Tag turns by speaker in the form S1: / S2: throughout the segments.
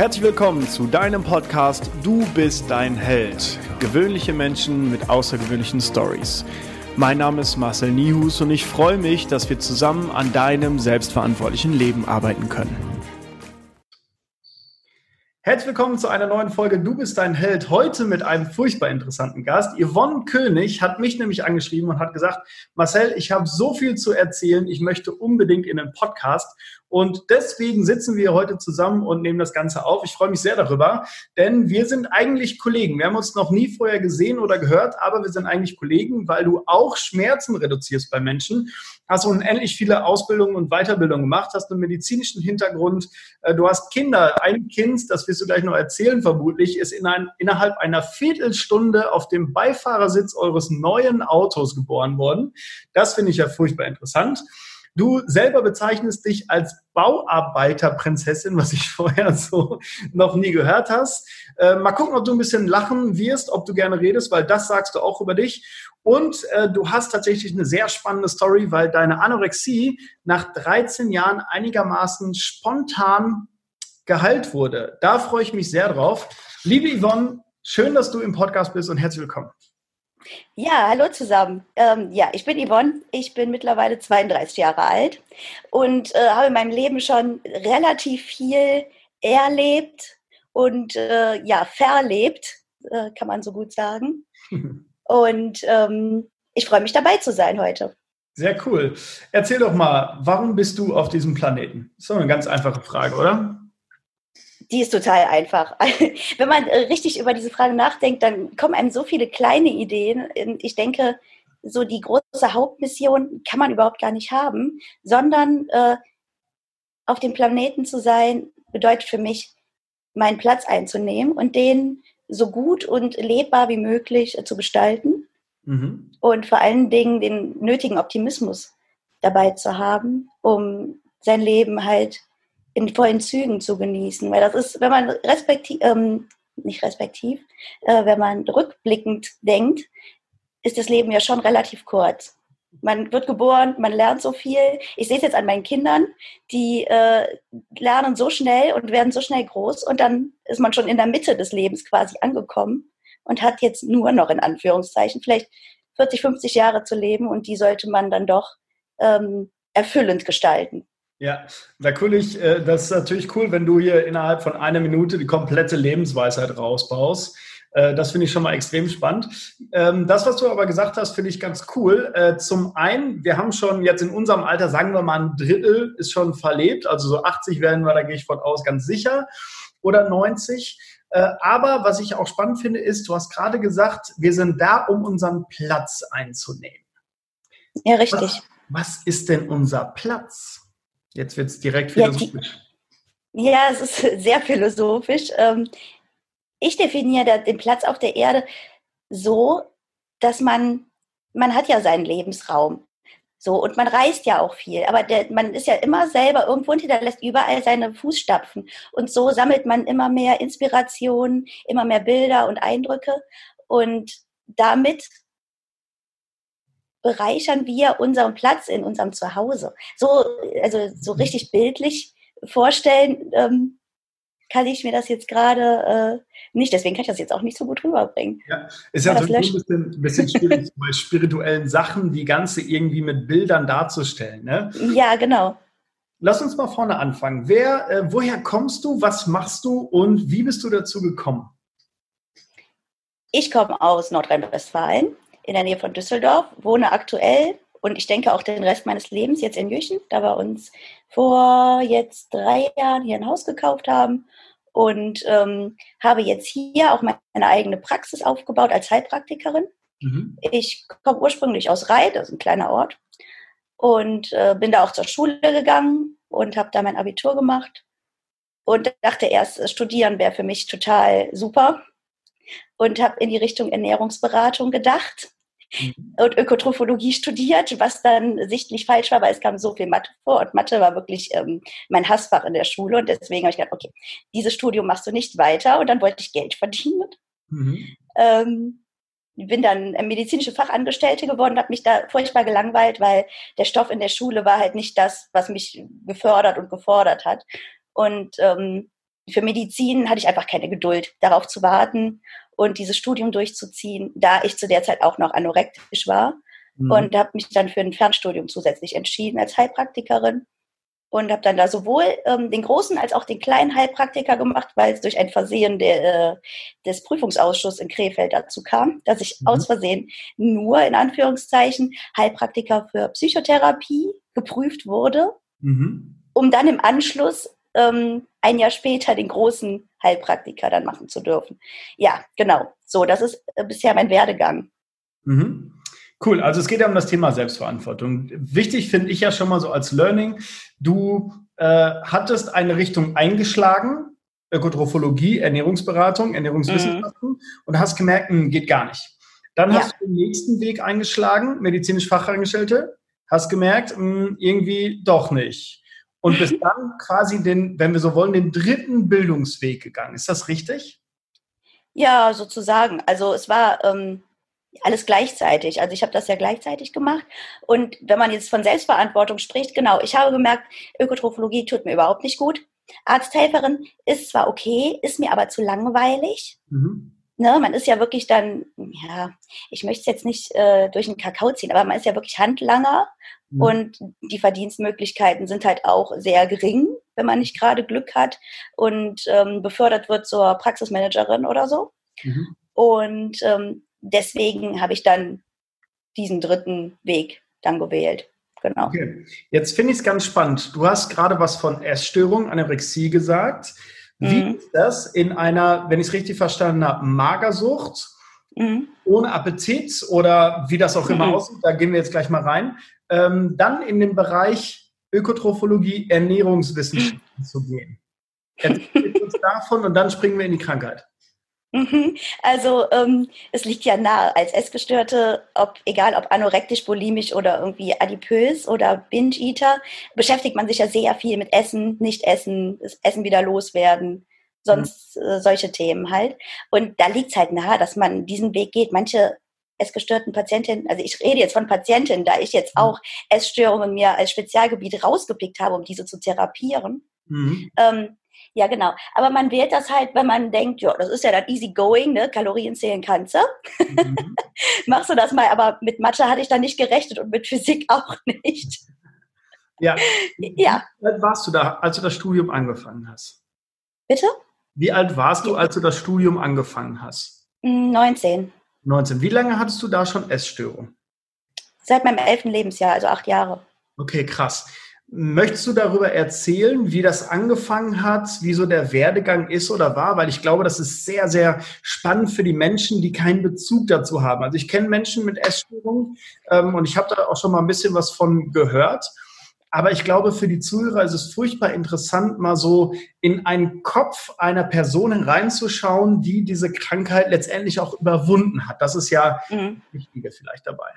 S1: Herzlich willkommen zu deinem Podcast Du bist dein Held. Gewöhnliche Menschen mit außergewöhnlichen Stories. Mein Name ist Marcel Nihus und ich freue mich, dass wir zusammen an deinem selbstverantwortlichen Leben arbeiten können. Herzlich willkommen zu einer neuen Folge Du bist dein Held. Heute mit einem furchtbar interessanten Gast. Yvonne König hat mich nämlich angeschrieben und hat gesagt, Marcel, ich habe so viel zu erzählen, ich möchte unbedingt in den Podcast. Und deswegen sitzen wir heute zusammen und nehmen das Ganze auf. Ich freue mich sehr darüber, denn wir sind eigentlich Kollegen. Wir haben uns noch nie vorher gesehen oder gehört, aber wir sind eigentlich Kollegen, weil du auch Schmerzen reduzierst bei Menschen. Hast unendlich viele Ausbildungen und Weiterbildungen gemacht, hast einen medizinischen Hintergrund. Äh, du hast Kinder. Ein Kind, das wirst du gleich noch erzählen vermutlich, ist in ein, innerhalb einer Viertelstunde auf dem Beifahrersitz eures neuen Autos geboren worden. Das finde ich ja furchtbar interessant. Du selber bezeichnest dich als Bauarbeiterprinzessin, was ich vorher so noch nie gehört hast. Äh, mal gucken, ob du ein bisschen lachen wirst, ob du gerne redest, weil das sagst du auch über dich. Und äh, du hast tatsächlich eine sehr spannende Story, weil deine Anorexie nach 13 Jahren einigermaßen spontan geheilt wurde. Da freue ich mich sehr drauf. Liebe Yvonne, schön, dass du im Podcast bist und herzlich willkommen.
S2: Ja, hallo zusammen. Ähm, ja, ich bin Yvonne. Ich bin mittlerweile 32 Jahre alt und äh, habe in meinem Leben schon relativ viel erlebt und äh, ja, verlebt, äh, kann man so gut sagen. und ähm, ich freue mich dabei zu sein heute.
S1: Sehr cool. Erzähl doch mal, warum bist du auf diesem Planeten? Das ist doch eine ganz einfache Frage, oder?
S2: Die ist total einfach. Wenn man äh, richtig über diese Frage nachdenkt, dann kommen einem so viele kleine Ideen. Ich denke, so die große Hauptmission kann man überhaupt gar nicht haben, sondern äh, auf dem Planeten zu sein, bedeutet für mich, meinen Platz einzunehmen und den so gut und lebbar wie möglich äh, zu gestalten. Mhm. Und vor allen Dingen den nötigen Optimismus dabei zu haben, um sein Leben halt in vollen Zügen zu genießen. Weil das ist, wenn man respektiv, ähm, nicht respektiv, äh, wenn man rückblickend denkt, ist das Leben ja schon relativ kurz. Man wird geboren, man lernt so viel. Ich sehe es jetzt an meinen Kindern, die äh, lernen so schnell und werden so schnell groß und dann ist man schon in der Mitte des Lebens quasi angekommen und hat jetzt nur noch in Anführungszeichen vielleicht 40, 50 Jahre zu leben und die sollte man dann doch ähm, erfüllend gestalten.
S1: Ja, natürlich, äh, das ist natürlich cool, wenn du hier innerhalb von einer Minute die komplette Lebensweisheit rausbaust. Äh, das finde ich schon mal extrem spannend. Ähm, das, was du aber gesagt hast, finde ich ganz cool. Äh, zum einen, wir haben schon jetzt in unserem Alter, sagen wir mal, ein Drittel ist schon verlebt. Also so 80 werden wir, da gehe ich von aus, ganz sicher. Oder 90. Aber was ich auch spannend finde, ist, du hast gerade gesagt, wir sind da, um unseren Platz einzunehmen.
S2: Ja, richtig.
S1: Was, was ist denn unser Platz? Jetzt wird es direkt philosophisch.
S2: Ja, es ist sehr philosophisch. Ähm, ich definiere den Platz auf der Erde so, dass man, man hat ja seinen Lebensraum. So, und man reist ja auch viel, aber der, man ist ja immer selber irgendwo und hinterlässt überall seine Fußstapfen. Und so sammelt man immer mehr Inspiration, immer mehr Bilder und Eindrücke. Und damit bereichern wir unseren Platz in unserem Zuhause. So, also so richtig bildlich vorstellen ähm, kann ich mir das jetzt gerade äh, nicht. Deswegen kann ich das jetzt auch nicht so gut rüberbringen.
S1: Ja, ist ja so ein bisschen, ein bisschen schwierig, bei spirituellen Sachen die ganze irgendwie mit Bildern darzustellen. Ne?
S2: Ja, genau.
S1: Lass uns mal vorne anfangen. Wer, äh, woher kommst du, was machst du und wie bist du dazu gekommen?
S2: Ich komme aus Nordrhein-Westfalen in der Nähe von Düsseldorf, wohne aktuell und ich denke auch den Rest meines Lebens jetzt in Jüchen, da wir uns vor jetzt drei Jahren hier ein Haus gekauft haben und ähm, habe jetzt hier auch meine eigene Praxis aufgebaut als Heilpraktikerin. Mhm. Ich komme ursprünglich aus Reit, das ist ein kleiner Ort, und äh, bin da auch zur Schule gegangen und habe da mein Abitur gemacht und dachte erst, studieren wäre für mich total super und habe in die Richtung Ernährungsberatung gedacht Mhm. und Ökotrophologie studiert, was dann sichtlich falsch war, weil es kam so viel Mathe vor und Mathe war wirklich ähm, mein Hassfach in der Schule und deswegen habe ich gedacht, okay, dieses Studium machst du nicht weiter und dann wollte ich Geld verdienen. Mhm. Ähm, bin dann medizinische Fachangestellte geworden, habe mich da furchtbar gelangweilt, weil der Stoff in der Schule war halt nicht das, was mich gefördert und gefordert hat. Und ähm, für Medizin hatte ich einfach keine Geduld, darauf zu warten und dieses Studium durchzuziehen, da ich zu der Zeit auch noch anorektisch war. Mhm. Und habe mich dann für ein Fernstudium zusätzlich entschieden als Heilpraktikerin und habe dann da sowohl ähm, den großen als auch den kleinen Heilpraktiker gemacht, weil es durch ein Versehen der, äh, des Prüfungsausschusses in Krefeld dazu kam, dass ich mhm. aus Versehen nur in Anführungszeichen Heilpraktiker für Psychotherapie geprüft wurde, mhm. um dann im Anschluss ähm, ein Jahr später den großen Heilpraktiker dann machen zu dürfen. Ja, genau. So, das ist äh, bisher mein Werdegang.
S1: Mhm. Cool, also es geht ja um das Thema Selbstverantwortung. Wichtig finde ich ja schon mal so als Learning, du äh, hattest eine Richtung eingeschlagen, Ökotrophologie, Ernährungsberatung, Ernährungswissenschaften mhm. und hast gemerkt, mh, hm, geht gar nicht. Dann ja. hast du den nächsten Weg eingeschlagen, medizinisch Fachangestellte, hast gemerkt, mh, hm, irgendwie doch nicht. Und bist dann quasi den, wenn wir so wollen, den dritten Bildungsweg gegangen. Ist das richtig?
S2: Ja, sozusagen. Also es war ähm, alles gleichzeitig. Also ich habe das ja gleichzeitig gemacht. Und wenn man jetzt von Selbstverantwortung spricht, genau, ich habe gemerkt, Ökotrophologie tut mir überhaupt nicht gut. Arzthelferin ist zwar okay, ist mir aber zu langweilig. Mhm. Ne, man ist ja wirklich dann, ja, ich möchte es jetzt nicht äh, durch den Kakao ziehen, aber man ist ja wirklich Handlanger mhm. und die Verdienstmöglichkeiten sind halt auch sehr gering, wenn man nicht gerade Glück hat und ähm, befördert wird zur Praxismanagerin oder so. Mhm. Und ähm, deswegen habe ich dann diesen dritten Weg dann gewählt. Genau.
S1: Okay. Jetzt finde ich es ganz spannend. Du hast gerade was von Essstörung, Anorexie gesagt. Wie mhm. ist das in einer, wenn ich es richtig verstanden habe, Magersucht, mhm. ohne Appetit oder wie das auch immer mhm. aussieht, da gehen wir jetzt gleich mal rein, ähm, dann in den Bereich Ökotrophologie, Ernährungswissenschaften zu gehen. Erzähl uns davon und dann springen wir in die Krankheit.
S2: Mhm. Also ähm, es liegt ja nahe als Essgestörte, ob, egal ob anorektisch, bulimisch oder irgendwie adipös oder Binge-Eater, beschäftigt man sich ja sehr viel mit Essen, nicht Essen, das Essen wieder loswerden, sonst mhm. äh, solche Themen halt. Und da liegt es halt nahe, dass man diesen Weg geht. Manche essgestörten Patientinnen, also ich rede jetzt von Patientinnen, da ich jetzt mhm. auch Essstörungen mir als Spezialgebiet rausgepickt habe, um diese zu therapieren. Mhm. Ähm, ja, genau. Aber man wählt das halt, wenn man denkt, ja, das ist ja dann easy going, ne? Kalorien zählen kannst du. Mhm. Machst du das mal, aber mit Mathe hatte ich dann nicht gerechnet und mit Physik auch nicht.
S1: Ja. ja. Wie alt warst du da, als du das Studium angefangen hast?
S2: Bitte?
S1: Wie alt warst du, als du das Studium angefangen hast?
S2: 19. Hm,
S1: 19. Wie lange hattest du da schon Essstörung?
S2: Seit meinem elften Lebensjahr, also acht Jahre.
S1: Okay, krass. Möchtest du darüber erzählen, wie das angefangen hat, wie so der Werdegang ist oder war? Weil ich glaube, das ist sehr, sehr spannend für die Menschen, die keinen Bezug dazu haben. Also ich kenne Menschen mit Essstörungen ähm, und ich habe da auch schon mal ein bisschen was von gehört. Aber ich glaube, für die Zuhörer ist es furchtbar interessant, mal so in einen Kopf einer Person reinzuschauen, die diese Krankheit letztendlich auch überwunden hat. Das ist ja mhm. Wichtige vielleicht dabei.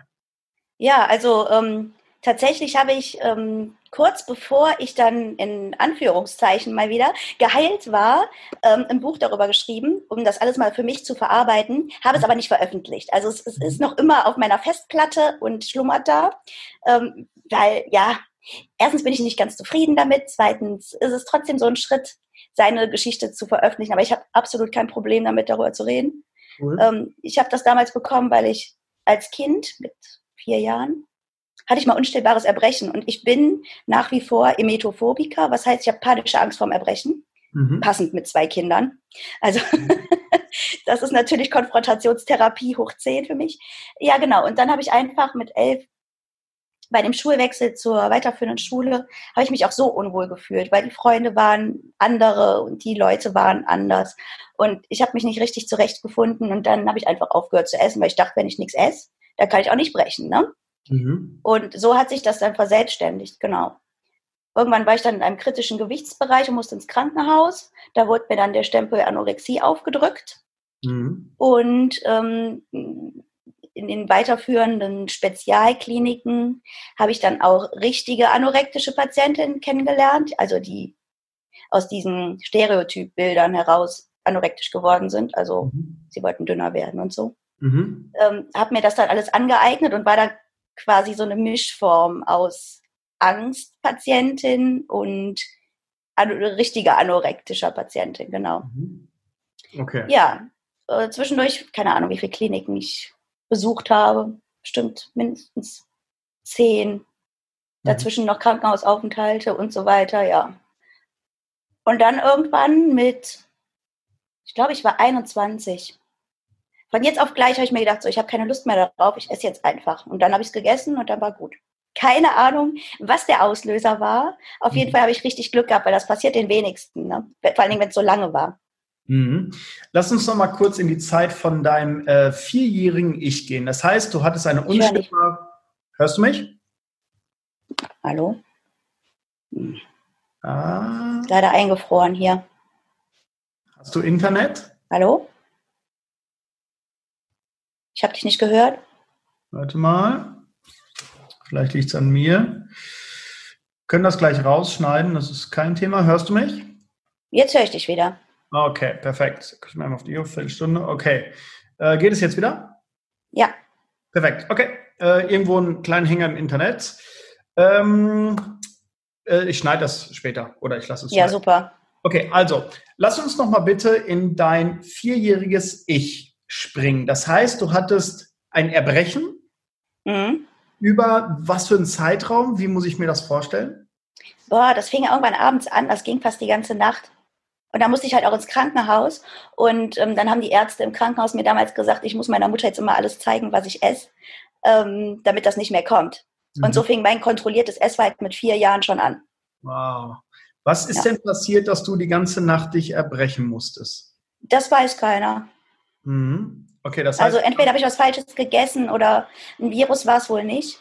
S2: Ja, also ähm, tatsächlich habe ich ähm, kurz bevor ich dann in Anführungszeichen mal wieder geheilt war, ähm, ein Buch darüber geschrieben, um das alles mal für mich zu verarbeiten, habe es aber nicht veröffentlicht. Also es, es ist noch immer auf meiner Festplatte und schlummert da, ähm, weil ja, erstens bin ich nicht ganz zufrieden damit, zweitens ist es trotzdem so ein Schritt, seine Geschichte zu veröffentlichen, aber ich habe absolut kein Problem damit, darüber zu reden. Cool. Ähm, ich habe das damals bekommen, weil ich als Kind mit vier Jahren hatte ich mal unstillbares Erbrechen und ich bin nach wie vor Emetophobiker, was heißt, ich habe panische Angst vorm Erbrechen, mhm. passend mit zwei Kindern. Also das ist natürlich Konfrontationstherapie hoch 10 für mich. Ja, genau. Und dann habe ich einfach mit elf bei dem Schulwechsel zur weiterführenden Schule habe ich mich auch so unwohl gefühlt, weil die Freunde waren andere und die Leute waren anders. Und ich habe mich nicht richtig zurechtgefunden und dann habe ich einfach aufgehört zu essen, weil ich dachte, wenn ich nichts esse, dann kann ich auch nicht brechen. Ne? Mhm. Und so hat sich das dann verselbstständigt, genau. Irgendwann war ich dann in einem kritischen Gewichtsbereich und musste ins Krankenhaus. Da wurde mir dann der Stempel Anorexie aufgedrückt. Mhm. Und ähm, in den weiterführenden Spezialkliniken habe ich dann auch richtige anorektische Patientinnen kennengelernt, also die aus diesen Stereotypbildern heraus anorektisch geworden sind. Also mhm. sie wollten dünner werden und so. Mhm. Ähm, habe mir das dann alles angeeignet und war dann quasi so eine Mischform aus Angstpatientin und an, richtige anorektischer Patientin, genau.
S1: Mhm. Okay.
S2: Ja, äh, zwischendurch, keine Ahnung, wie viele Kliniken ich besucht habe. Bestimmt mindestens zehn. Mhm. Dazwischen noch Krankenhausaufenthalte und so weiter, ja. Und dann irgendwann mit, ich glaube, ich war 21. Von jetzt auf gleich habe ich mir gedacht, so, ich habe keine Lust mehr darauf, ich esse jetzt einfach. Und dann habe ich es gegessen und dann war gut. Keine Ahnung, was der Auslöser war. Auf jeden mhm. Fall habe ich richtig Glück gehabt, weil das passiert den wenigsten. Ne? Vor allen Dingen, wenn es so lange war.
S1: Mhm. Lass uns noch mal kurz in die Zeit von deinem äh, vierjährigen Ich gehen. Das heißt, du hattest eine unstillbare. Hörst du mich?
S2: Hallo? Hm. Ah. Leider eingefroren hier.
S1: Hast du Internet?
S2: Hallo? Ich habe dich nicht gehört.
S1: Warte mal. Vielleicht liegt es an mir. können das gleich rausschneiden, das ist kein Thema. Hörst du mich?
S2: Jetzt höre ich dich wieder.
S1: Okay, perfekt. Ich mal auf die Uhr, Viertelstunde. Okay. Äh, geht es jetzt wieder?
S2: Ja.
S1: Perfekt. Okay. Äh, irgendwo einen kleinen Hänger im Internet. Ähm, äh, ich schneide das später oder ich lasse es.
S2: Ja, super.
S1: Okay, also lass uns noch mal bitte in dein vierjähriges Ich springen. Das heißt, du hattest ein Erbrechen. Mhm. Über was für einen Zeitraum? Wie muss ich mir das vorstellen?
S2: Boah, das fing irgendwann abends an. Das ging fast die ganze Nacht. Und da musste ich halt auch ins Krankenhaus. Und ähm, dann haben die Ärzte im Krankenhaus mir damals gesagt, ich muss meiner Mutter jetzt immer alles zeigen, was ich esse, ähm, damit das nicht mehr kommt. Mhm. Und so fing mein kontrolliertes Essverhalten mit vier Jahren schon an.
S1: Wow. Was ist ja. denn passiert, dass du die ganze Nacht dich erbrechen musstest?
S2: Das weiß keiner.
S1: Mhm. Okay, das
S2: also heißt, also entweder habe ich was Falsches gegessen oder ein Virus war es wohl nicht.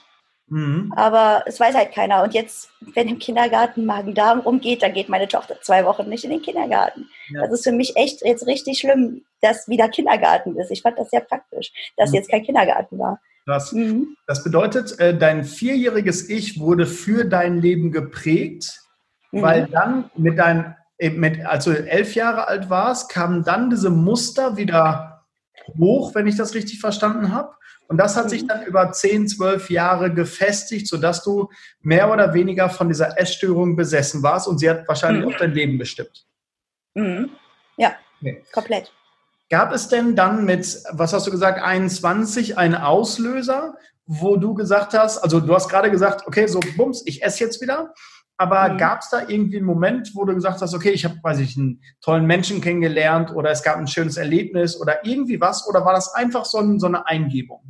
S2: Mhm. Aber es weiß halt keiner. Und jetzt, wenn im Kindergarten Magen-Darm rumgeht, dann geht meine Tochter zwei Wochen nicht in den Kindergarten. Ja. Das ist für mich echt jetzt richtig schlimm, dass wieder Kindergarten ist. Ich fand das sehr praktisch, dass mhm. jetzt kein Kindergarten war.
S1: Krass. Mhm. Das bedeutet, äh, dein vierjähriges Ich wurde für dein Leben geprägt, mhm. weil dann mit deinem, äh, mit, als du elf Jahre alt warst, kamen dann diese Muster wieder hoch, wenn ich das richtig verstanden habe. Und das hat sich mhm. dann über 10, 12 Jahre gefestigt, sodass du mehr oder weniger von dieser Essstörung besessen warst und sie hat wahrscheinlich mhm. auch dein Leben bestimmt.
S2: Mhm. Ja, okay. komplett.
S1: Gab es denn dann mit, was hast du gesagt, 21 einen Auslöser, wo du gesagt hast, also du hast gerade gesagt, okay, so bums, ich esse jetzt wieder. Aber mhm. gab es da irgendwie einen Moment, wo du gesagt hast, okay, ich habe, weiß ich, einen tollen Menschen kennengelernt oder es gab ein schönes Erlebnis oder irgendwie was? Oder war das einfach so, ein, so eine Eingebung?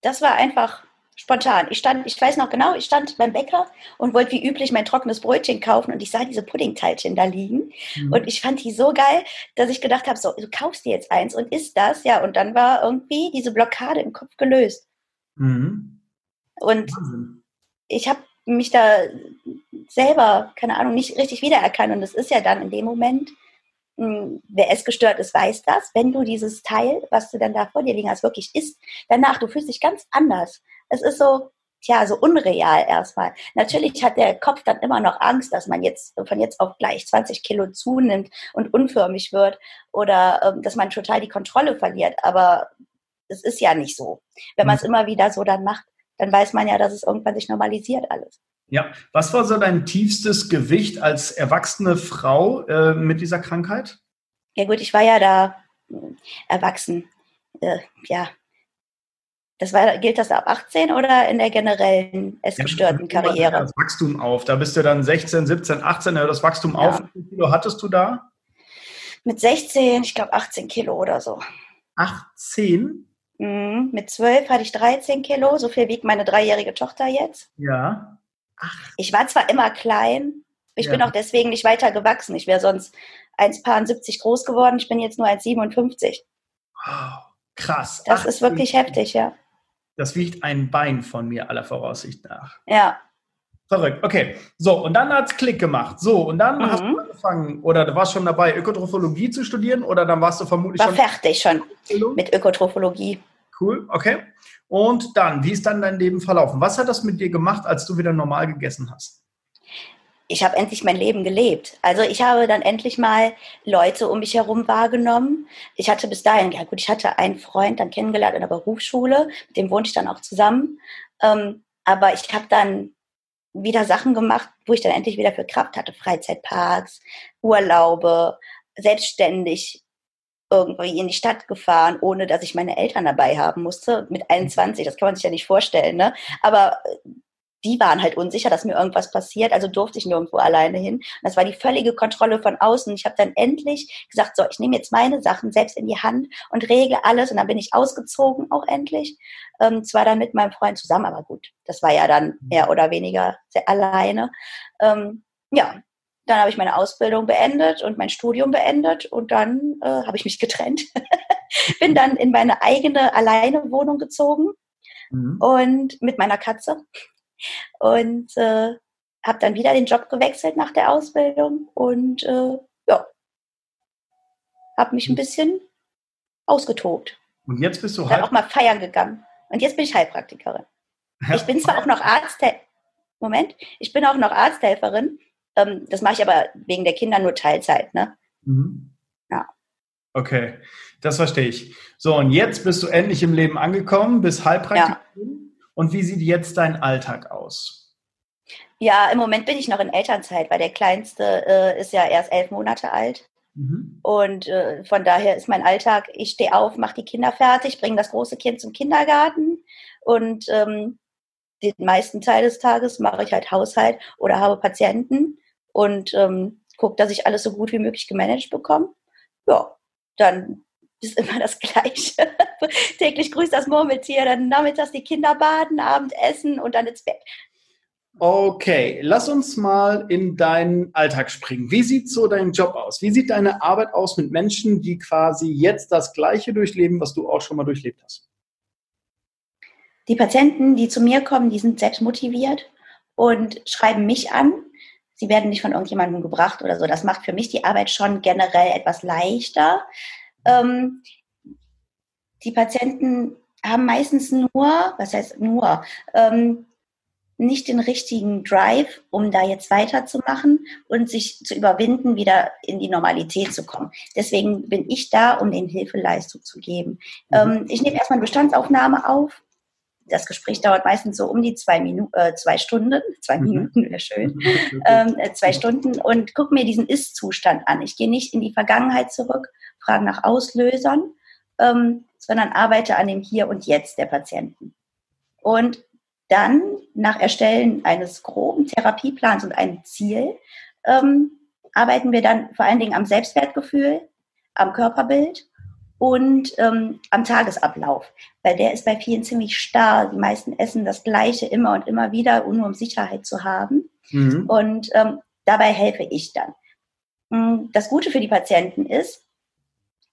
S2: Das war einfach spontan. Ich stand, ich weiß noch genau, ich stand beim Bäcker und wollte wie üblich mein trockenes Brötchen kaufen und ich sah diese Puddingteilchen da liegen mhm. und ich fand die so geil, dass ich gedacht habe, so, du kaufst dir jetzt eins und isst das, ja, und dann war irgendwie diese Blockade im Kopf gelöst. Mhm. Und Wahnsinn. ich habe mich da selber, keine Ahnung, nicht richtig wiedererkannt und das ist ja dann in dem Moment, hm, wer essgestört ist, weiß das. Wenn du dieses Teil, was du dann da vor dir liegen hast, wirklich isst, danach, du fühlst dich ganz anders es ist so, tja, so unreal erstmal. Natürlich hat der Kopf dann immer noch Angst, dass man jetzt von jetzt auf gleich 20 Kilo zunimmt und unförmig wird oder ähm, dass man total die Kontrolle verliert. Aber es ist ja nicht so. Wenn man es mhm. immer wieder so dann macht, dann weiß man ja, dass es irgendwann sich normalisiert alles.
S1: Ja, was war so dein tiefstes Gewicht als erwachsene Frau äh, mit dieser Krankheit?
S2: Ja gut, ich war ja da äh, erwachsen. Äh, ja, das war, gilt das ab 18 oder in der generellen essgestörten ja, Karriere?
S1: Das Wachstum auf. Da bist du dann 16, 17, 18, das Wachstum ja. auf. Wie viel Kilo hattest du da?
S2: Mit 16, ich glaube 18 Kilo oder so.
S1: 18?
S2: Mhm. Mit 12 hatte ich 13 Kilo. So viel wiegt meine dreijährige Tochter jetzt.
S1: Ja.
S2: Ach. Ich war zwar immer klein, ich ja. bin auch deswegen nicht weiter gewachsen. Ich wäre sonst 1,70 groß geworden. Ich bin jetzt nur 1,57.
S1: Wow, krass.
S2: Das ist wirklich heftig, ja.
S1: Das wiegt ein Bein von mir aller Voraussicht nach.
S2: Ja.
S1: Verrückt. Okay. So, und dann hat es Klick gemacht. So, und dann mhm. hast du angefangen, oder du warst schon dabei, Ökotrophologie zu studieren, oder dann warst du vermutlich
S2: War
S1: schon.
S2: fertig schon mit Ökotrophologie.
S1: Cool, okay. Und dann, wie ist dann dein Leben verlaufen? Was hat das mit dir gemacht, als du wieder normal gegessen hast?
S2: ich habe endlich mein Leben gelebt. Also ich habe dann endlich mal Leute um mich herum wahrgenommen. Ich hatte bis dahin, ja gut, ich hatte einen Freund dann kennengelernt in der Berufsschule, mit dem wohnte ich dann auch zusammen. Ähm, aber ich habe dann wieder Sachen gemacht, wo ich dann endlich wieder für Kraft hatte. Freizeitparks, Urlaube, selbstständig irgendwie in die Stadt gefahren, ohne dass ich meine Eltern dabei haben musste, mit 21. Das kann man sich ja nicht vorstellen, ne? Aber äh, die waren halt unsicher, dass mir irgendwas passiert, also durfte ich nirgendwo alleine hin. das war die völlige Kontrolle von außen. Ich habe dann endlich gesagt, so, ich nehme jetzt meine Sachen selbst in die Hand und regle alles. Und dann bin ich ausgezogen, auch endlich. Ähm, zwar dann mit meinem Freund zusammen, aber gut, das war ja dann mehr oder weniger sehr alleine. Ähm, ja, dann habe ich meine Ausbildung beendet und mein Studium beendet und dann äh, habe ich mich getrennt. bin dann in meine eigene alleine Wohnung gezogen mhm. und mit meiner Katze und äh, habe dann wieder den Job gewechselt nach der Ausbildung und äh, ja, habe mich ein bisschen ausgetobt.
S1: Und jetzt bist du
S2: halt auch mal feiern gegangen. Und jetzt bin ich Heilpraktikerin. Ich bin zwar auch noch Arzthelferin. Moment, ich bin auch noch Arzthelferin. Ähm, das mache ich aber wegen der Kinder nur Teilzeit, ne? Mhm.
S1: Ja. Okay, das verstehe ich. So, und jetzt bist du endlich im Leben angekommen, bist Heilpraktikerin. Ja. Und wie sieht jetzt dein Alltag aus?
S2: Ja, im Moment bin ich noch in Elternzeit, weil der Kleinste äh, ist ja erst elf Monate alt. Mhm. Und äh, von daher ist mein Alltag, ich stehe auf, mache die Kinder fertig, bringe das große Kind zum Kindergarten und ähm, den meisten Teil des Tages mache ich halt Haushalt oder habe Patienten und ähm, gucke, dass ich alles so gut wie möglich gemanagt bekomme. Ja, dann ist immer das Gleiche. Täglich grüßt das Murmeltier, dann nachmittags die Kinder baden, Abendessen und dann ins Bett.
S1: Okay, lass uns mal in deinen Alltag springen. Wie sieht so dein Job aus? Wie sieht deine Arbeit aus mit Menschen, die quasi jetzt das Gleiche durchleben, was du auch schon mal durchlebt hast?
S2: Die Patienten, die zu mir kommen, die sind selbst motiviert und schreiben mich an. Sie werden nicht von irgendjemandem gebracht oder so. Das macht für mich die Arbeit schon generell etwas leichter, ähm, die Patienten haben meistens nur, was heißt nur, ähm, nicht den richtigen Drive, um da jetzt weiterzumachen und sich zu überwinden, wieder in die Normalität zu kommen. Deswegen bin ich da, um den Hilfeleistung zu geben. Mhm. Ähm, ich nehme erstmal eine Bestandsaufnahme auf. Das Gespräch dauert meistens so um die zwei, Minu äh, zwei Stunden. Zwei mhm. Minuten wäre schön. ähm, äh, zwei Stunden und gucke mir diesen Ist-Zustand an. Ich gehe nicht in die Vergangenheit zurück, frage nach Auslösern, ähm, sondern arbeite an dem Hier und Jetzt der Patienten. Und dann nach Erstellen eines groben Therapieplans und einem Ziel ähm, arbeiten wir dann vor allen Dingen am Selbstwertgefühl, am Körperbild und ähm, am Tagesablauf, weil der ist bei vielen ziemlich starr. Die meisten essen das Gleiche immer und immer wieder, nur um Sicherheit zu haben. Mhm. Und ähm, dabei helfe ich dann. Mm, das Gute für die Patienten ist,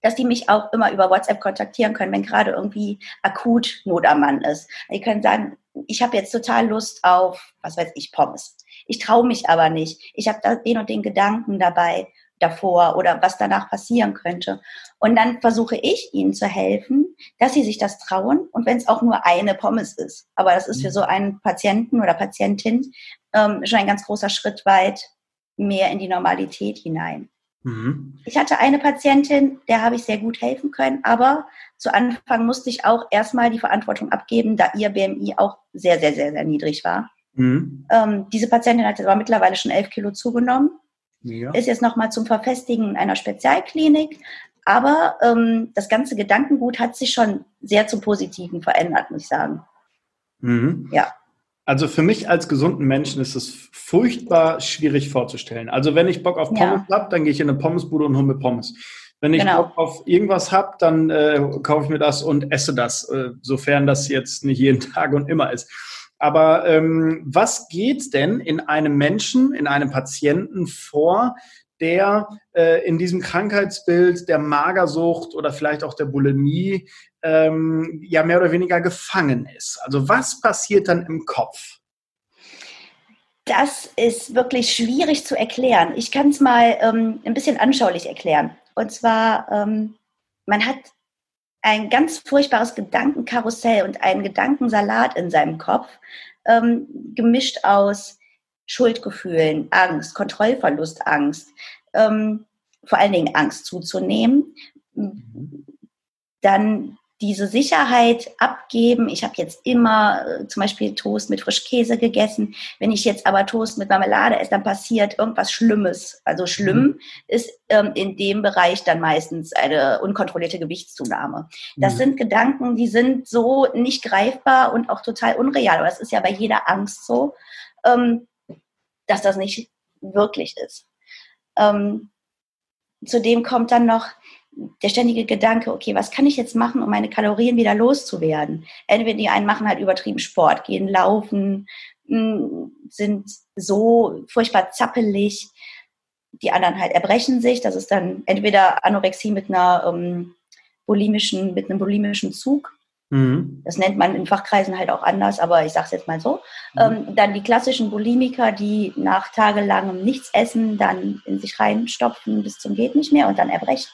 S2: dass die mich auch immer über WhatsApp kontaktieren können, wenn gerade irgendwie akut Not am Mann ist. Die können sagen, ich habe jetzt total Lust auf, was weiß ich, Pommes. Ich traue mich aber nicht. Ich habe den und den Gedanken dabei davor oder was danach passieren könnte. Und dann versuche ich ihnen zu helfen, dass sie sich das trauen und wenn es auch nur eine Pommes ist. Aber das ist für mhm. so einen Patienten oder Patientin ähm, schon ein ganz großer Schritt weit mehr in die Normalität hinein. Mhm. Ich hatte eine Patientin, der habe ich sehr gut helfen können, aber zu Anfang musste ich auch erstmal die Verantwortung abgeben, da ihr BMI auch sehr, sehr, sehr, sehr niedrig war. Mhm. Ähm, diese Patientin hat aber mittlerweile schon elf Kilo zugenommen, ja. ist jetzt nochmal zum Verfestigen in einer Spezialklinik, aber ähm, das ganze Gedankengut hat sich schon sehr zum Positiven verändert, muss ich sagen.
S1: Mhm. Ja. Also für mich als gesunden Menschen ist es furchtbar schwierig vorzustellen. Also wenn ich Bock auf Pommes ja. habe, dann gehe ich in eine Pommesbude und hole mir Pommes. Wenn ich genau. Bock auf irgendwas habe, dann äh, kaufe ich mir das und esse das, äh, sofern das jetzt nicht jeden Tag und immer ist. Aber ähm, was geht denn in einem Menschen, in einem Patienten vor, der äh, in diesem Krankheitsbild der Magersucht oder vielleicht auch der Bulimie ähm, ja mehr oder weniger gefangen ist. Also was passiert dann im Kopf?
S2: Das ist wirklich schwierig zu erklären. Ich kann es mal ähm, ein bisschen anschaulich erklären. Und zwar, ähm, man hat ein ganz furchtbares Gedankenkarussell und einen Gedankensalat in seinem Kopf, ähm, gemischt aus Schuldgefühlen, Angst, Kontrollverlust, Angst, ähm, vor allen Dingen Angst zuzunehmen. Mhm. Dann diese Sicherheit abgeben. Ich habe jetzt immer äh, zum Beispiel Toast mit Frischkäse gegessen. Wenn ich jetzt aber Toast mit Marmelade esse, dann passiert irgendwas Schlimmes. Also schlimm mhm. ist ähm, in dem Bereich dann meistens eine unkontrollierte Gewichtszunahme. Das mhm. sind Gedanken, die sind so nicht greifbar und auch total unreal. Aber es ist ja bei jeder Angst so, ähm, dass das nicht wirklich ist. Ähm, zudem kommt dann noch der ständige Gedanke, okay, was kann ich jetzt machen, um meine Kalorien wieder loszuwerden? Entweder die einen machen halt übertrieben Sport, gehen laufen, hm, sind so furchtbar zappelig, die anderen halt erbrechen sich. Das ist dann entweder Anorexie mit einer ähm, bulimischen, mit einem bulimischen Zug. Mhm. Das nennt man in Fachkreisen halt auch anders, aber ich sage es jetzt mal so. Mhm. Ähm, dann die klassischen Bulimiker, die nach tagelangem Nichts essen, dann in sich reinstopfen bis zum geht nicht mehr und dann erbrechen.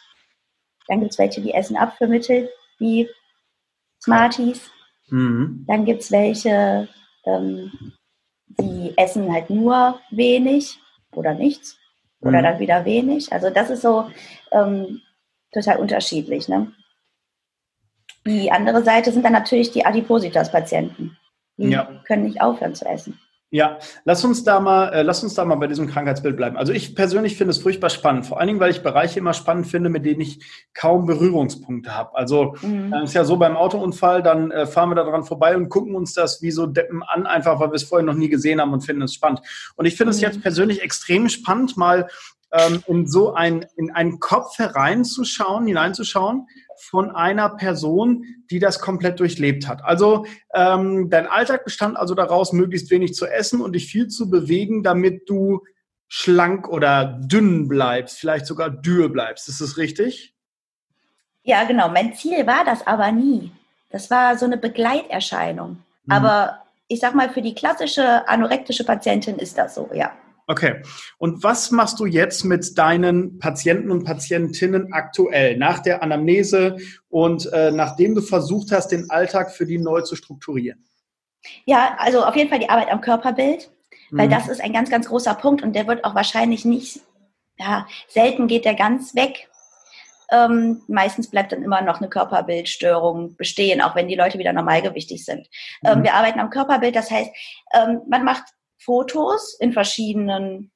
S2: Dann gibt es welche, die essen Abführmittel wie Smarties. Mhm. Dann gibt es welche, ähm, die essen halt nur wenig oder nichts. Oder mhm. dann wieder wenig. Also das ist so ähm, total unterschiedlich. Ne? Die andere Seite sind dann natürlich die Adipositas-Patienten. Die ja. können nicht aufhören zu essen.
S1: Ja, lass uns da mal, äh, lass uns da mal bei diesem Krankheitsbild bleiben. Also ich persönlich finde es furchtbar spannend, vor allen Dingen, weil ich Bereiche immer spannend finde, mit denen ich kaum Berührungspunkte habe. Also mhm. äh, ist ja so beim Autounfall, dann äh, fahren wir da dran vorbei und gucken uns das wie so Deppen an, einfach weil wir es vorher noch nie gesehen haben und finden es spannend. Und ich finde mhm. es jetzt persönlich extrem spannend, mal ähm, in so ein, in einen Kopf hereinzuschauen, hineinzuschauen von einer Person, die das komplett durchlebt hat. Also ähm, dein Alltag bestand also daraus, möglichst wenig zu essen und dich viel zu bewegen, damit du schlank oder dünn bleibst, vielleicht sogar dürr bleibst. Ist das richtig?
S2: Ja, genau. Mein Ziel war das aber nie. Das war so eine Begleiterscheinung. Mhm. Aber ich sag mal, für die klassische anorektische Patientin ist das so, ja.
S1: Okay. Und was machst du jetzt mit deinen Patienten und Patientinnen aktuell nach der Anamnese und äh, nachdem du versucht hast, den Alltag für die neu zu strukturieren?
S2: Ja, also auf jeden Fall die Arbeit am Körperbild, weil mhm. das ist ein ganz, ganz großer Punkt und der wird auch wahrscheinlich nicht, ja, selten geht der ganz weg. Ähm, meistens bleibt dann immer noch eine Körperbildstörung bestehen, auch wenn die Leute wieder normalgewichtig sind. Ähm, mhm. wir arbeiten am Körperbild, das heißt, ähm, man macht Fotos in verschiedenen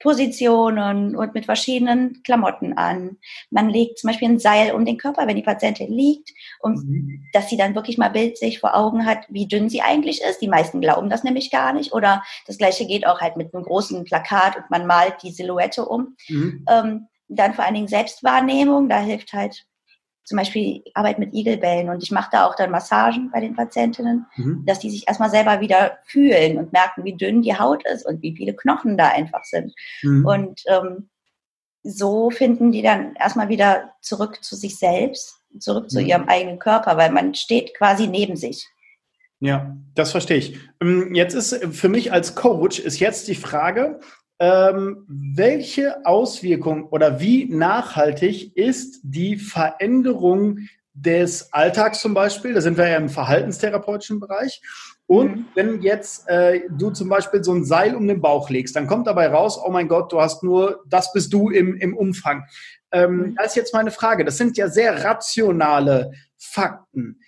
S2: Positionen und mit verschiedenen Klamotten an. Man legt zum Beispiel ein Seil um den Körper, wenn die Patientin liegt, um, mhm. dass sie dann wirklich mal bildlich vor Augen hat, wie dünn sie eigentlich ist. Die meisten glauben das nämlich gar nicht. Oder das gleiche geht auch halt mit einem großen Plakat und man malt die Silhouette um. Mhm. Ähm, dann vor allen Dingen Selbstwahrnehmung, da hilft halt zum Beispiel Arbeit mit Igelbällen und ich mache da auch dann Massagen bei den Patientinnen, mhm. dass die sich erstmal selber wieder fühlen und merken, wie dünn die Haut ist und wie viele Knochen da einfach sind. Mhm. Und ähm, so finden die dann erstmal wieder zurück zu sich selbst, zurück mhm. zu ihrem eigenen Körper, weil man steht quasi neben sich.
S1: Ja, das verstehe ich. Ähm, jetzt ist für mich als Coach ist jetzt die Frage, ähm, welche Auswirkungen oder wie nachhaltig ist die Veränderung des Alltags zum Beispiel? Da sind wir ja im verhaltenstherapeutischen Bereich. Und mhm. wenn jetzt äh, du zum Beispiel so ein Seil um den Bauch legst, dann kommt dabei raus, oh mein Gott, du hast nur, das bist du im, im Umfang. Ähm, mhm. Da ist jetzt meine Frage, das sind ja sehr rationale Fakten.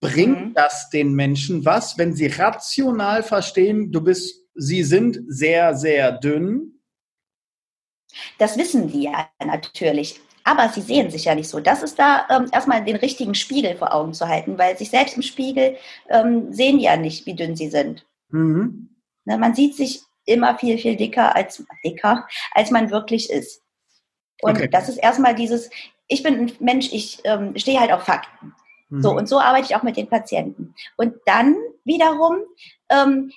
S1: Bringt mhm. das den Menschen was, wenn sie rational verstehen, du bist Sie sind sehr, sehr dünn.
S2: Das wissen die ja natürlich. Aber sie sehen sich ja nicht so. Das ist da ähm, erstmal den richtigen Spiegel vor Augen zu halten, weil sich selbst im Spiegel ähm, sehen ja nicht, wie dünn sie sind. Mhm. Ne, man sieht sich immer viel, viel dicker als, dicker, als man wirklich ist. Und okay. das ist erstmal dieses, ich bin ein Mensch, ich ähm, stehe halt auf Fakten. Mhm. So, und so arbeite ich auch mit den Patienten. Und dann wiederum ähm,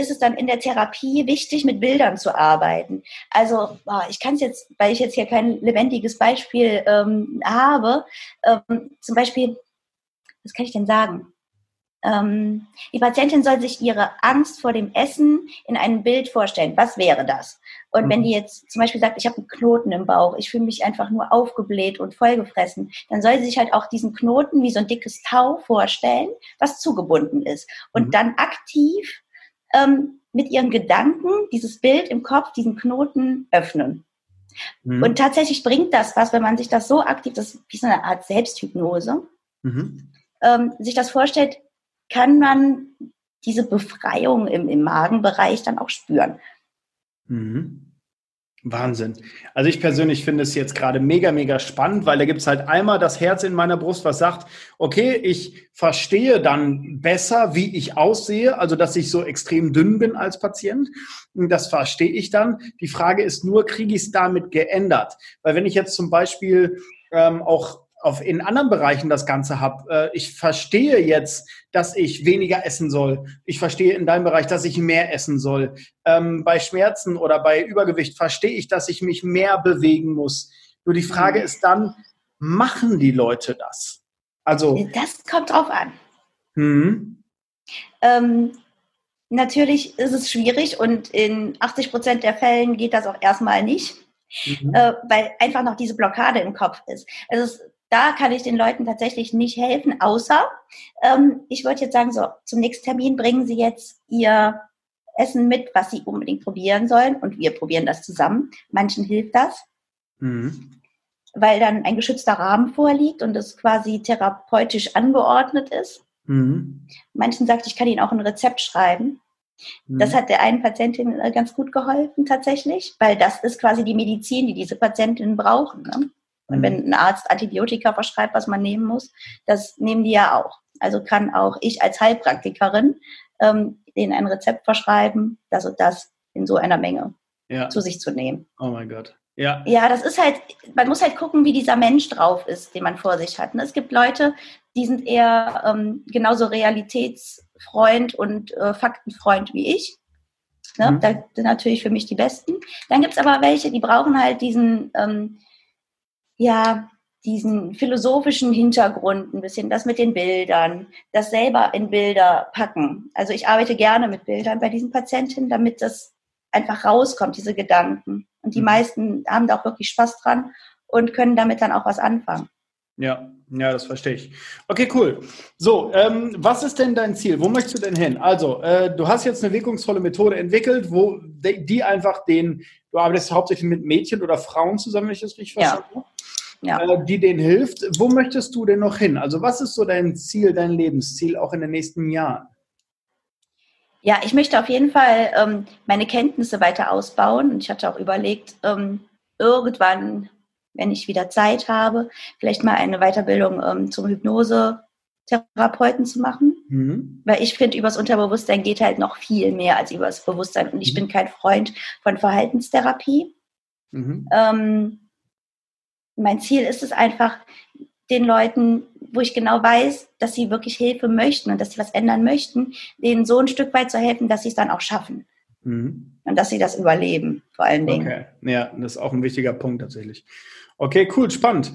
S2: ist es dann in der Therapie wichtig, mit Bildern zu arbeiten. Also ich kann es jetzt, weil ich jetzt hier kein lebendiges Beispiel ähm, habe, ähm, zum Beispiel, was kann ich denn sagen? Ähm, die Patientin soll sich ihre Angst vor dem Essen in einem Bild vorstellen. Was wäre das? Und wenn mhm. die jetzt zum Beispiel sagt, ich habe einen Knoten im Bauch, ich fühle mich einfach nur aufgebläht und vollgefressen, dann soll sie sich halt auch diesen Knoten wie so ein dickes Tau vorstellen, was zugebunden ist. Und mhm. dann aktiv ähm, mit ihren Gedanken dieses Bild im Kopf, diesen Knoten öffnen. Mhm. Und tatsächlich bringt das was, wenn man sich das so aktiv, das ist wie so eine Art Selbsthypnose. mhm. ähm, sich das vorstellt, kann man diese Befreiung im, im Magenbereich dann auch spüren.
S1: Mhm. Wahnsinn. Also ich persönlich finde es jetzt gerade mega, mega spannend, weil da gibt es halt einmal das Herz in meiner Brust, was sagt, okay, ich verstehe dann besser, wie ich aussehe, also dass ich so extrem dünn bin als Patient. Das verstehe ich dann. Die Frage ist nur, kriege ich es damit geändert? Weil wenn ich jetzt zum Beispiel ähm, auch auf, in anderen Bereichen das Ganze habe. Äh, ich verstehe jetzt, dass ich weniger essen soll. Ich verstehe in deinem Bereich, dass ich mehr essen soll. Ähm, bei Schmerzen oder bei Übergewicht verstehe ich, dass ich mich mehr bewegen muss. Nur die Frage mhm. ist dann, machen die Leute das?
S2: Also. Das kommt drauf an. Mhm. Ähm, natürlich ist es schwierig und in 80 Prozent der Fällen geht das auch erstmal nicht. Mhm. Äh, weil einfach noch diese Blockade im Kopf ist. Also es da kann ich den Leuten tatsächlich nicht helfen, außer ähm, ich würde jetzt sagen, so zum nächsten Termin bringen Sie jetzt Ihr Essen mit, was Sie unbedingt probieren sollen und wir probieren das zusammen. Manchen hilft das, mhm. weil dann ein geschützter Rahmen vorliegt und es quasi therapeutisch angeordnet ist. Mhm. Manchen sagt, ich kann Ihnen auch ein Rezept schreiben. Das mhm. hat der einen Patientin äh, ganz gut geholfen tatsächlich, weil das ist quasi die Medizin, die diese Patientinnen brauchen. Ne? Und wenn mhm. ein Arzt Antibiotika verschreibt, was man nehmen muss, das nehmen die ja auch. Also kann auch ich als Heilpraktikerin ähm, denen ein Rezept verschreiben, das und das in so einer Menge ja. zu sich zu nehmen.
S1: Oh mein Gott. Ja.
S2: ja, das ist halt, man muss halt gucken, wie dieser Mensch drauf ist, den man vor sich hat. Ne? Es gibt Leute, die sind eher ähm, genauso Realitätsfreund und äh, Faktenfreund wie ich. Ne? Mhm. Da sind natürlich für mich die Besten. Dann gibt es aber welche, die brauchen halt diesen ähm, ja, diesen philosophischen Hintergrund ein bisschen, das mit den Bildern, das selber in Bilder packen. Also ich arbeite gerne mit Bildern bei diesen Patientinnen, damit das einfach rauskommt, diese Gedanken. Und die mhm. meisten haben da auch wirklich Spaß dran und können damit dann auch was anfangen.
S1: Ja, ja, das verstehe ich. Okay, cool. So, ähm, was ist denn dein Ziel? Wo möchtest du denn hin? Also, äh, du hast jetzt eine wirkungsvolle Methode entwickelt, wo die einfach den, du arbeitest hauptsächlich mit Mädchen oder Frauen zusammen, wenn ich das richtig verstanden habe? ja. äh, die denen hilft. Wo möchtest du denn noch hin? Also was ist so dein Ziel, dein Lebensziel auch in den nächsten Jahren?
S2: Ja, ich möchte auf jeden Fall ähm, meine Kenntnisse weiter ausbauen. Und ich hatte auch überlegt, ähm, irgendwann, wenn ich wieder Zeit habe, vielleicht mal eine Weiterbildung ähm, zum Hypnose-Therapeuten zu machen. Mhm. Weil ich finde, übers Unterbewusstsein geht halt noch viel mehr als übers Bewusstsein. Und ich mhm. bin kein Freund von Verhaltenstherapie. Mhm. Ähm, mein Ziel ist es einfach, den Leuten, wo ich genau weiß, dass sie wirklich Hilfe möchten und dass sie was ändern möchten, denen so ein Stück weit zu helfen, dass sie es dann auch schaffen. Mhm. Und dass sie das überleben, vor allen Dingen.
S1: Okay, ja, das ist auch ein wichtiger Punkt tatsächlich. Okay, cool, spannend.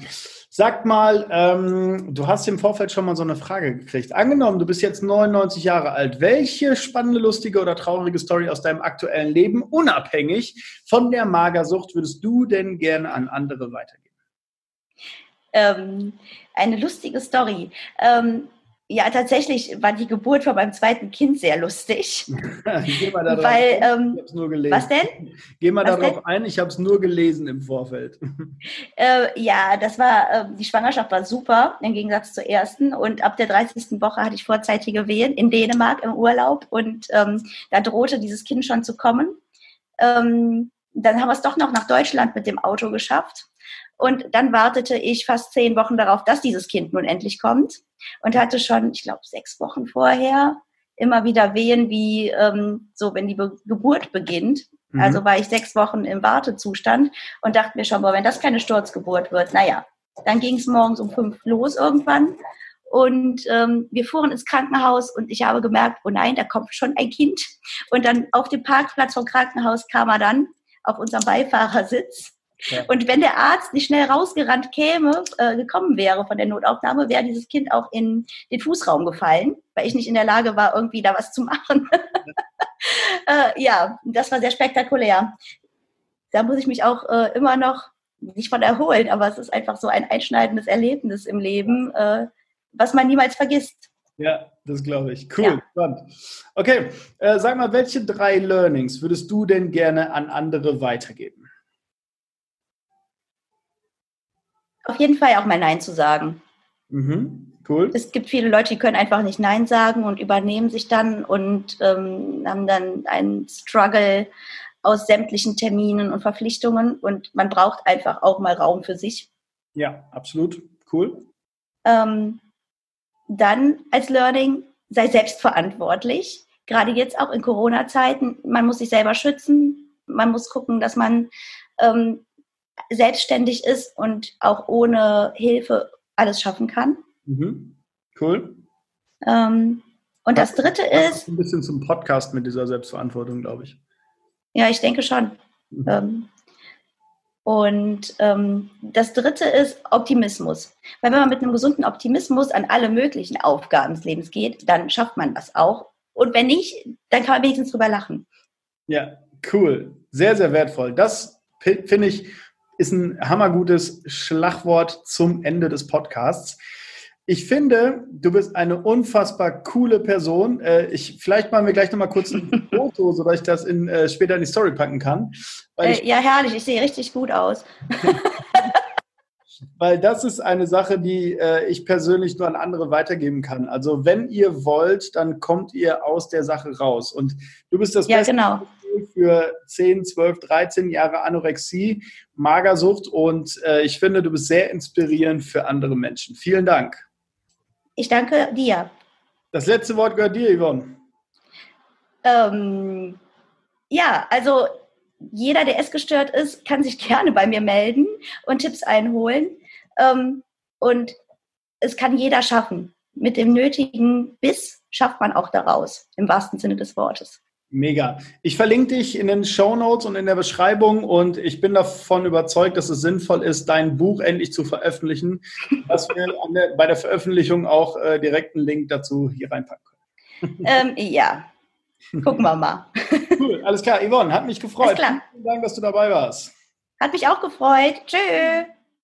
S1: Sag mal, ähm, du hast im Vorfeld schon mal so eine Frage gekriegt. Angenommen, du bist jetzt 99 Jahre alt. Welche spannende, lustige oder traurige Story aus deinem aktuellen Leben, unabhängig von der Magersucht, würdest du denn gerne an andere weitergeben?
S2: ähm, eine lustige Story. Ähm, ja, tatsächlich war die Geburt von meinem zweiten Kind sehr lustig.
S1: Geh mal darauf weil, ein. ich hab's nur gelesen. Was denn? Geh mal was darauf denn? ein, ich habe es nur gelesen im Vorfeld.
S2: Äh, ja, das war, äh, die Schwangerschaft war super, im Gegensatz zur ersten. Und ab der 30. Woche hatte ich vorzeitige Wehen in Dänemark im Urlaub. Und ähm, da drohte dieses Kind schon zu kommen. Ähm, dann haben wir es doch noch nach Deutschland mit dem Auto geschafft. Und dann wartete ich fast zehn Wochen darauf, dass dieses Kind nun endlich kommt und hatte schon, ich glaube, sechs Wochen vorher immer wieder Wehen, wie ähm, so, wenn die Be Geburt beginnt. Mhm. Also war ich sechs Wochen im Wartezustand und dachte mir schon, boah, wenn das keine Sturzgeburt wird, naja, dann ging es morgens um fünf los irgendwann. Und ähm, wir fuhren ins Krankenhaus und ich habe gemerkt, oh nein, da kommt schon ein Kind. Und dann auf dem Parkplatz vom Krankenhaus kam er dann auf unserem Beifahrersitz und wenn der Arzt nicht schnell rausgerannt käme, äh, gekommen wäre von der Notaufnahme, wäre dieses Kind auch in den Fußraum gefallen, weil ich nicht in der Lage war, irgendwie da was zu machen. äh, ja, das war sehr spektakulär. Da muss ich mich auch äh, immer noch nicht von erholen, aber es ist einfach so ein einschneidendes Erlebnis im Leben, äh, was man niemals vergisst.
S1: Ja, das glaube ich. Cool, ja. spannend. Okay, äh, sag mal, welche drei Learnings würdest du denn gerne an andere weitergeben?
S2: Auf jeden Fall auch mal Nein zu sagen. Mhm. Cool. Es gibt viele Leute, die können einfach nicht Nein sagen und übernehmen sich dann und ähm, haben dann einen Struggle aus sämtlichen Terminen und Verpflichtungen und man braucht einfach auch mal Raum für sich.
S1: Ja, absolut. Cool.
S2: Ähm, dann als Learning, sei selbstverantwortlich. Gerade jetzt auch in Corona-Zeiten, man muss sich selber schützen, man muss gucken, dass man ähm, selbstständig ist und auch ohne Hilfe alles schaffen kann.
S1: Mhm. Cool.
S2: Ähm, und das, das dritte ist.
S1: Ein bisschen zum Podcast mit dieser Selbstverantwortung, glaube ich.
S2: Ja, ich denke schon. Mhm. Ähm, und ähm, das dritte ist Optimismus. Weil wenn man mit einem gesunden Optimismus an alle möglichen Aufgaben des Lebens geht, dann schafft man das auch. Und wenn nicht, dann kann man wenigstens drüber lachen.
S1: Ja, cool. Sehr, sehr wertvoll. Das finde ich ist ein hammergutes Schlagwort zum Ende des Podcasts. Ich finde, du bist eine unfassbar coole Person. Äh, ich, vielleicht machen wir gleich nochmal kurz ein Foto, sodass ich das in, äh, später in die Story packen kann.
S2: Äh, ja, herrlich. Ich sehe richtig gut aus.
S1: weil das ist eine Sache, die äh, ich persönlich nur an andere weitergeben kann. Also wenn ihr wollt, dann kommt ihr aus der Sache raus. Und du bist das
S2: ja, Beste genau.
S1: Für 10, 12, 13 Jahre Anorexie, Magersucht und äh, ich finde, du bist sehr inspirierend für andere Menschen. Vielen Dank.
S2: Ich danke dir.
S1: Das letzte Wort gehört dir, Yvonne.
S2: Ähm, ja, also jeder, der essgestört ist, kann sich gerne bei mir melden und Tipps einholen. Ähm, und es kann jeder schaffen. Mit dem nötigen Biss schafft man auch daraus, im wahrsten Sinne des Wortes.
S1: Mega. Ich verlinke dich in den Show Notes und in der Beschreibung und ich bin davon überzeugt, dass es sinnvoll ist, dein Buch endlich zu veröffentlichen, dass wir der, bei der Veröffentlichung auch äh, direkt einen Link dazu hier reinpacken
S2: können. Ähm, ja, gucken wir mal.
S1: Cool, alles klar. Yvonne, hat mich gefreut. Alles klar. Vielen Dank, dass du dabei warst.
S2: Hat mich auch gefreut. Tschüss.